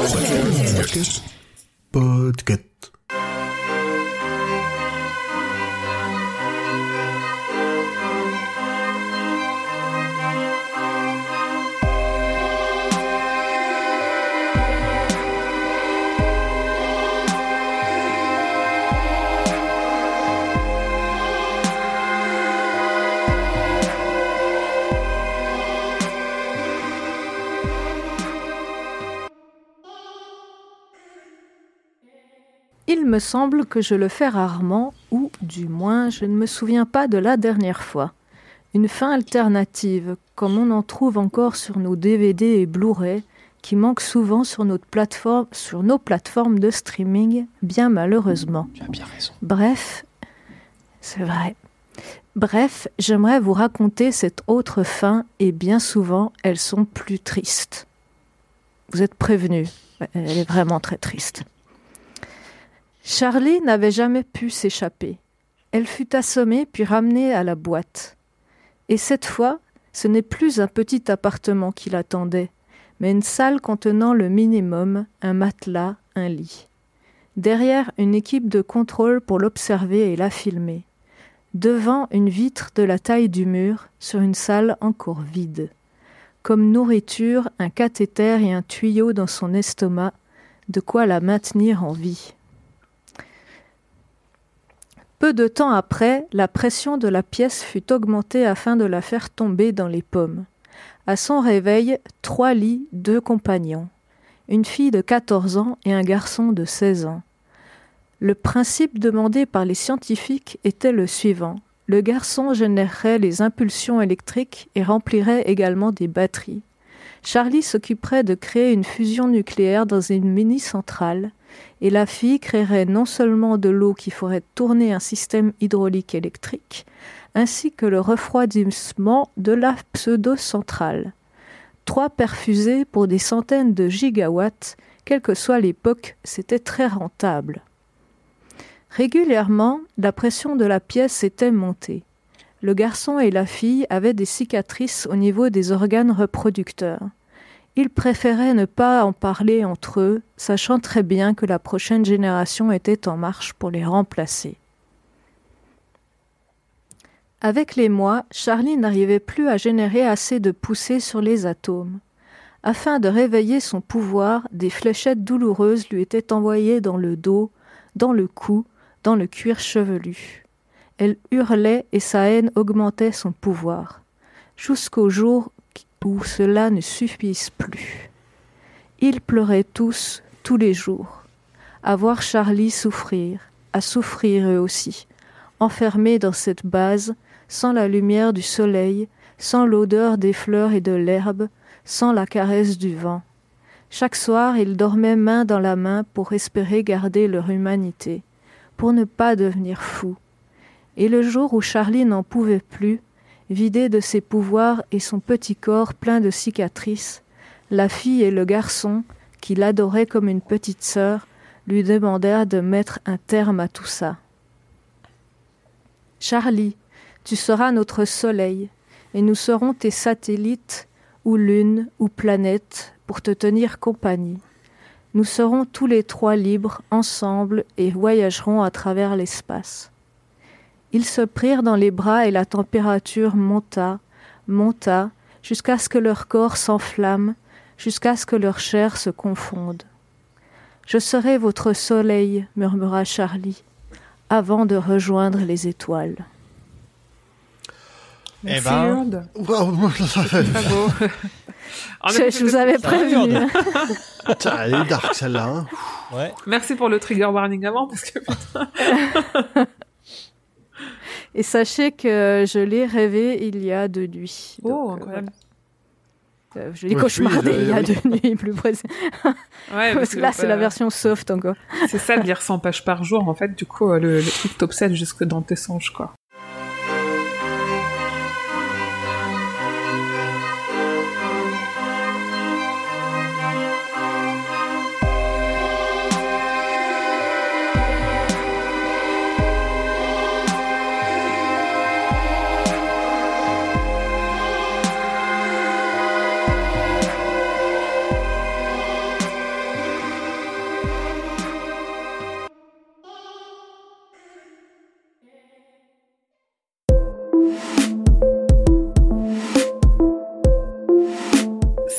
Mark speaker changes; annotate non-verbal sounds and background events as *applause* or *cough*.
Speaker 1: Podcast.
Speaker 2: Il me semble que je le fais rarement, ou du moins je ne me souviens pas de la dernière fois. Une fin alternative, comme on en trouve encore sur nos DVD et Blu-ray, qui manque souvent sur, notre plateforme, sur nos plateformes de streaming, bien malheureusement.
Speaker 3: Tu as bien raison.
Speaker 2: Bref, c'est vrai. Bref, j'aimerais vous raconter cette autre fin, et bien souvent, elles sont plus tristes. Vous êtes prévenus, elle est vraiment très triste. Charlie n'avait jamais pu s'échapper. Elle fut assommée puis ramenée à la boîte. Et cette fois, ce n'est plus un petit appartement qui l'attendait, mais une salle contenant le minimum, un matelas, un lit. Derrière, une équipe de contrôle pour l'observer et la filmer. Devant, une vitre de la taille du mur, sur une salle encore vide. Comme nourriture, un cathéter et un tuyau dans son estomac, de quoi la maintenir en vie. Peu de temps après, la pression de la pièce fut augmentée afin de la faire tomber dans les pommes. À son réveil, trois lits, deux compagnons, une fille de 14 ans et un garçon de 16 ans. Le principe demandé par les scientifiques était le suivant. Le garçon générerait les impulsions électriques et remplirait également des batteries. Charlie s'occuperait de créer une fusion nucléaire dans une mini-centrale, et la fille créerait non seulement de l'eau qui ferait tourner un système hydraulique électrique, ainsi que le refroidissement de la pseudo-centrale. Trois perfusés pour des centaines de gigawatts, quelle que soit l'époque, c'était très rentable. Régulièrement, la pression de la pièce était montée. Le garçon et la fille avaient des cicatrices au niveau des organes reproducteurs. Ils préféraient ne pas en parler entre eux, sachant très bien que la prochaine génération était en marche pour les remplacer. Avec les mois, Charlie n'arrivait plus à générer assez de poussée sur les atomes. Afin de réveiller son pouvoir, des fléchettes douloureuses lui étaient envoyées dans le dos, dans le cou, dans le cuir chevelu. Elle hurlait et sa haine augmentait son pouvoir, jusqu'au jour où cela ne suffise plus. Ils pleuraient tous, tous les jours, à voir Charlie souffrir, à souffrir eux aussi, enfermés dans cette base, sans la lumière du soleil, sans l'odeur des fleurs et de l'herbe, sans la caresse du vent. Chaque soir, ils dormaient main dans la main pour espérer garder leur humanité, pour ne pas devenir fous. Et le jour où Charlie n'en pouvait plus, vidé de ses pouvoirs et son petit corps plein de cicatrices, la fille et le garçon, qui l'adoraient comme une petite sœur, lui demandèrent de mettre un terme à tout ça. Charlie, tu seras notre soleil, et nous serons tes satellites, ou lune, ou planète, pour te tenir compagnie. Nous serons tous les trois libres, ensemble, et voyagerons à travers l'espace. Ils se prirent dans les bras et la température monta, monta, jusqu'à ce que leur corps s'enflamme, jusqu'à ce que leur chair se confonde. Je serai votre soleil, murmura Charlie, avant de rejoindre les étoiles.
Speaker 3: Eh ben.
Speaker 4: En *laughs*
Speaker 2: Je, vous avais prévenu.
Speaker 1: Putain, elle est dark celle-là. hein.
Speaker 3: ouais.
Speaker 4: Merci pour le trigger warning avant, parce que *laughs*
Speaker 2: Et sachez que je l'ai rêvé il y a deux nuits.
Speaker 4: Oh,
Speaker 2: Donc, euh,
Speaker 4: incroyable.
Speaker 2: voilà. Euh, je l'ai
Speaker 1: Ouais,
Speaker 2: cauchemardé
Speaker 1: oui,
Speaker 2: il y a
Speaker 1: oui.
Speaker 2: deux nuits, plus précis.
Speaker 4: Ouais, *laughs*
Speaker 2: Parce que là, c'est la
Speaker 4: euh,
Speaker 2: version soft encore.
Speaker 4: C'est ça de lire 100 pages par jour, en fait, du coup, le, le truc t'obsède jusque dans tes songes, quoi.